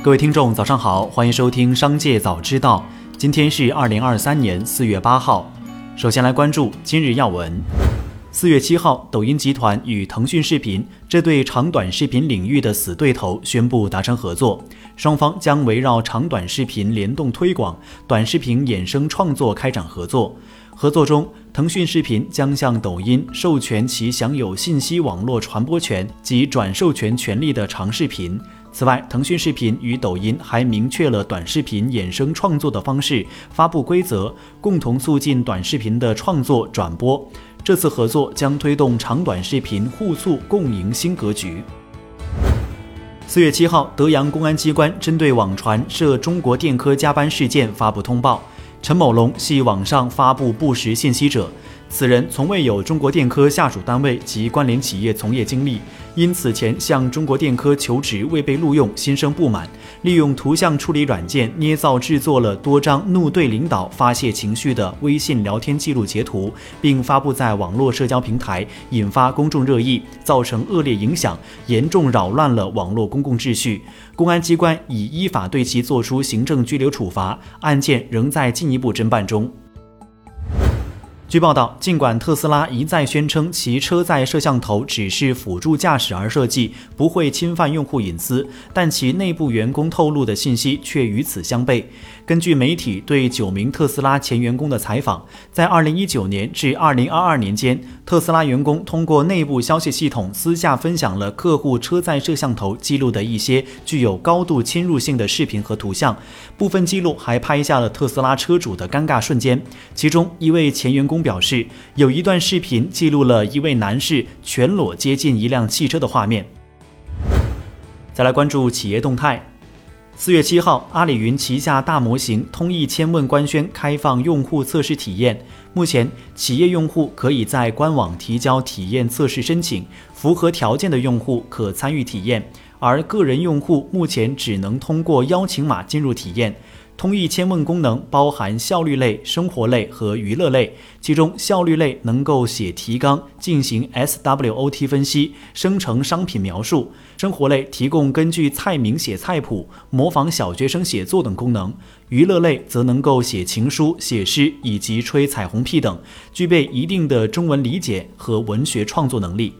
各位听众，早上好，欢迎收听《商界早知道》。今天是二零二三年四月八号。首先来关注今日要闻。四月七号，抖音集团与腾讯视频这对长短视频领域的死对头宣布达成合作，双方将围绕长短视频联动推广、短视频衍生创作开展合作。合作中，腾讯视频将向抖音授权其享有信息网络传播权及转授权权利的长视频。此外，腾讯视频与抖音还明确了短视频衍生创作的方式、发布规则，共同促进短视频的创作转播。这次合作将推动长短视频互促共赢新格局。四月七号，德阳公安机关针对网传涉中国电科加班事件发布通报。陈某龙系网上发布不实信息者，此人从未有中国电科下属单位及关联企业从业经历，因此前向中国电科求职未被录用，心生不满，利用图像处理软件捏造制作了多张怒对领导发泄情绪的微信聊天记录截图，并发布在网络社交平台，引发公众热议，造成恶劣影响，严重扰乱了网络公共秩序。公安机关已依法对其作出行政拘留处罚，案件仍在进。一步侦办中。据报道，尽管特斯拉一再宣称其车载摄像头只是辅助驾驶而设计，不会侵犯用户隐私，但其内部员工透露的信息却与此相悖。根据媒体对九名特斯拉前员工的采访，在2019年至2022年间，特斯拉员工通过内部消息系统私下分享了客户车载摄像头记录的一些具有高度侵入性的视频和图像，部分记录还拍下了特斯拉车主的尴尬瞬间。其中一位前员工。表示有一段视频记录了一位男士全裸接近一辆汽车的画面。再来关注企业动态。四月七号，阿里云旗下大模型通义千问官宣开放用户测试体验。目前，企业用户可以在官网提交体验测试申请，符合条件的用户可参与体验，而个人用户目前只能通过邀请码进入体验。通义千问功能包含效率类、生活类和娱乐类，其中效率类能够写提纲进行 SWOT 分析，生成商品描述；生活类提供根据菜名写菜谱、模仿小学生写作等功能；娱乐类则能够写情书、写诗以及吹彩虹屁等，具备一定的中文理解和文学创作能力。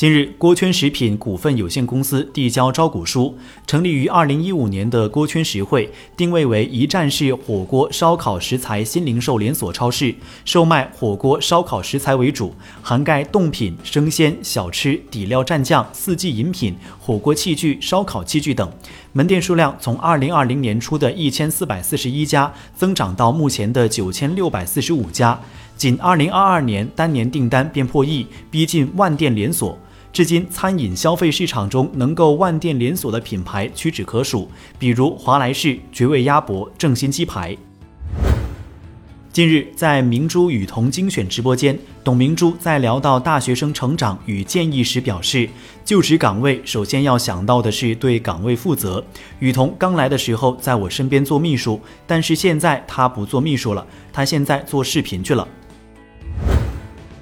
近日，锅圈食品股份有限公司递交招股书。成立于二零一五年的锅圈食汇，定位为一站式火锅烧烤食材新零售连锁超市，售卖火锅烧烤食材为主，涵盖冻品、生鲜、小吃、底料、蘸酱、四季饮品、火锅器具、烧烤器具等。门店数量从二零二零年初的一千四百四十一家，增长到目前的九千六百四十五家。仅二零二二年单年订单便破亿，逼近万店连锁。至今，餐饮消费市场中能够万店连锁的品牌屈指可数，比如华莱士、绝味鸭脖、正新鸡排。近日，在明珠雨桐精选直播间，董明珠在聊到大学生成长与建议时表示，就职岗位首先要想到的是对岗位负责。雨桐刚来的时候在我身边做秘书，但是现在他不做秘书了，他现在做视频去了。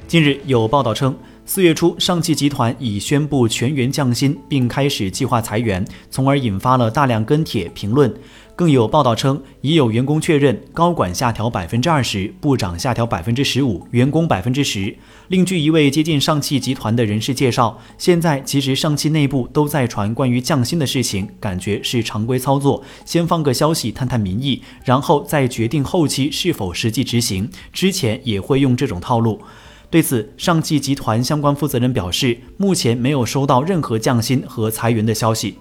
近日有报道称。四月初，上汽集团已宣布全员降薪，并开始计划裁员，从而引发了大量跟帖评论。更有报道称，已有员工确认高管下调百分之二十，部长下调百分之十五，员工百分之十。另据一位接近上汽集团的人士介绍，现在其实上汽内部都在传关于降薪的事情，感觉是常规操作，先放个消息探探民意，然后再决定后期是否实际执行。之前也会用这种套路。对此，上汽集团相关负责人表示，目前没有收到任何降薪和裁员的消息。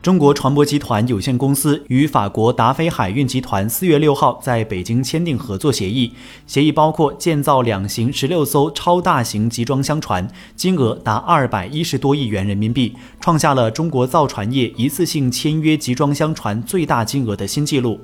中国船舶集团有限公司与法国达菲海运集团四月六号在北京签订合作协议，协议包括建造两型十六艘超大型集装箱船，金额达二百一十多亿元人民币，创下了中国造船业一次性签约集装箱船最大金额的新纪录。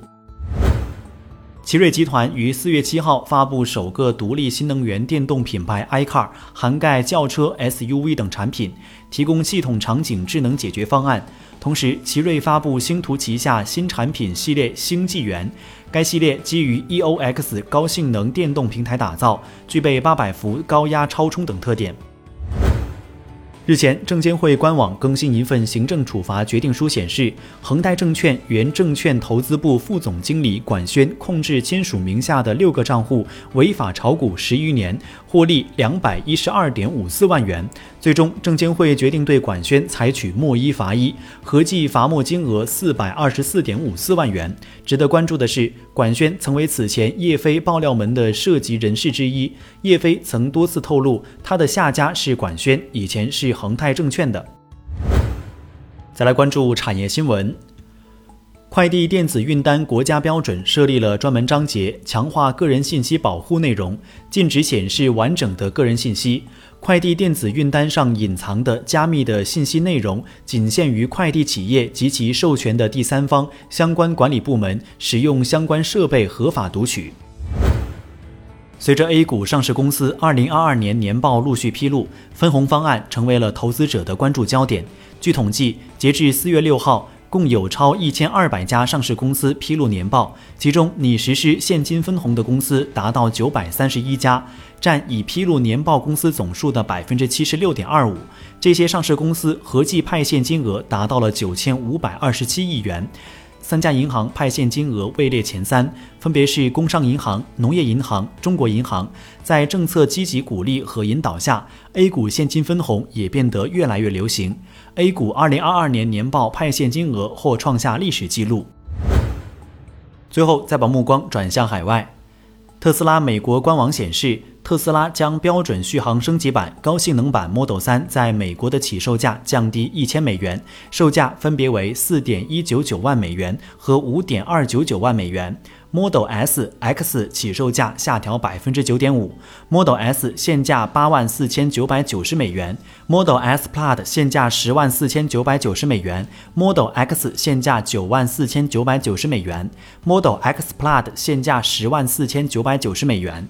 奇瑞集团于四月七号发布首个独立新能源电动品牌 iCar，涵盖轿车、SUV 等产品，提供系统场景智能解决方案。同时，奇瑞发布星途旗下新产品系列星纪元，该系列基于 EOX 高性能电动平台打造，具备八百伏高压超充等特点。日前，证监会官网更新一份行政处罚决定书，显示恒泰证券原证券投资部副总经理管轩控制亲属名下的六个账户违法炒股十余年，获利两百一十二点五四万元。最终，证监会决定对管轩采取莫一罚一，合计罚没金额四百二十四点五四万元。值得关注的是，管轩曾为此前叶飞爆料门的涉及人士之一。叶飞曾多次透露，他的下家是管轩，以前是。恒泰证券的。再来关注产业新闻，快递电子运单国家标准设立了专门章节，强化个人信息保护内容，禁止显示完整的个人信息。快递电子运单上隐藏的加密的信息内容，仅限于快递企业及其授权的第三方相关管理部门使用相关设备合法读取。随着 A 股上市公司2022年年报陆续披露，分红方案成为了投资者的关注焦点。据统计，截至4月6号，共有超一千二百家上市公司披露年报，其中拟实施现金分红的公司达到九百三十一家，占已披露年报公司总数的百分之七十六点二五。这些上市公司合计派现金额达到了九千五百二十七亿元。三家银行派现金额位列前三，分别是工商银行、农业银行、中国银行。在政策积极鼓励和引导下，A 股现金分红也变得越来越流行。A 股2022年年报派现金额或创下历史记录。最后，再把目光转向海外，特斯拉美国官网显示。特斯拉将标准续航升级版、高性能版 Model 3在美国的起售价降低一千美元，售价分别为四点一九九万美元和五点二九九万美元。Model S、X 起售价下调百分之九点五，Model S 现价八万四千九百九十美元，Model S Plaid 现价十万四千九百九十美元，Model X 现价九万四千九百九十美元，Model X Plaid 现价十万四千九百九十美元。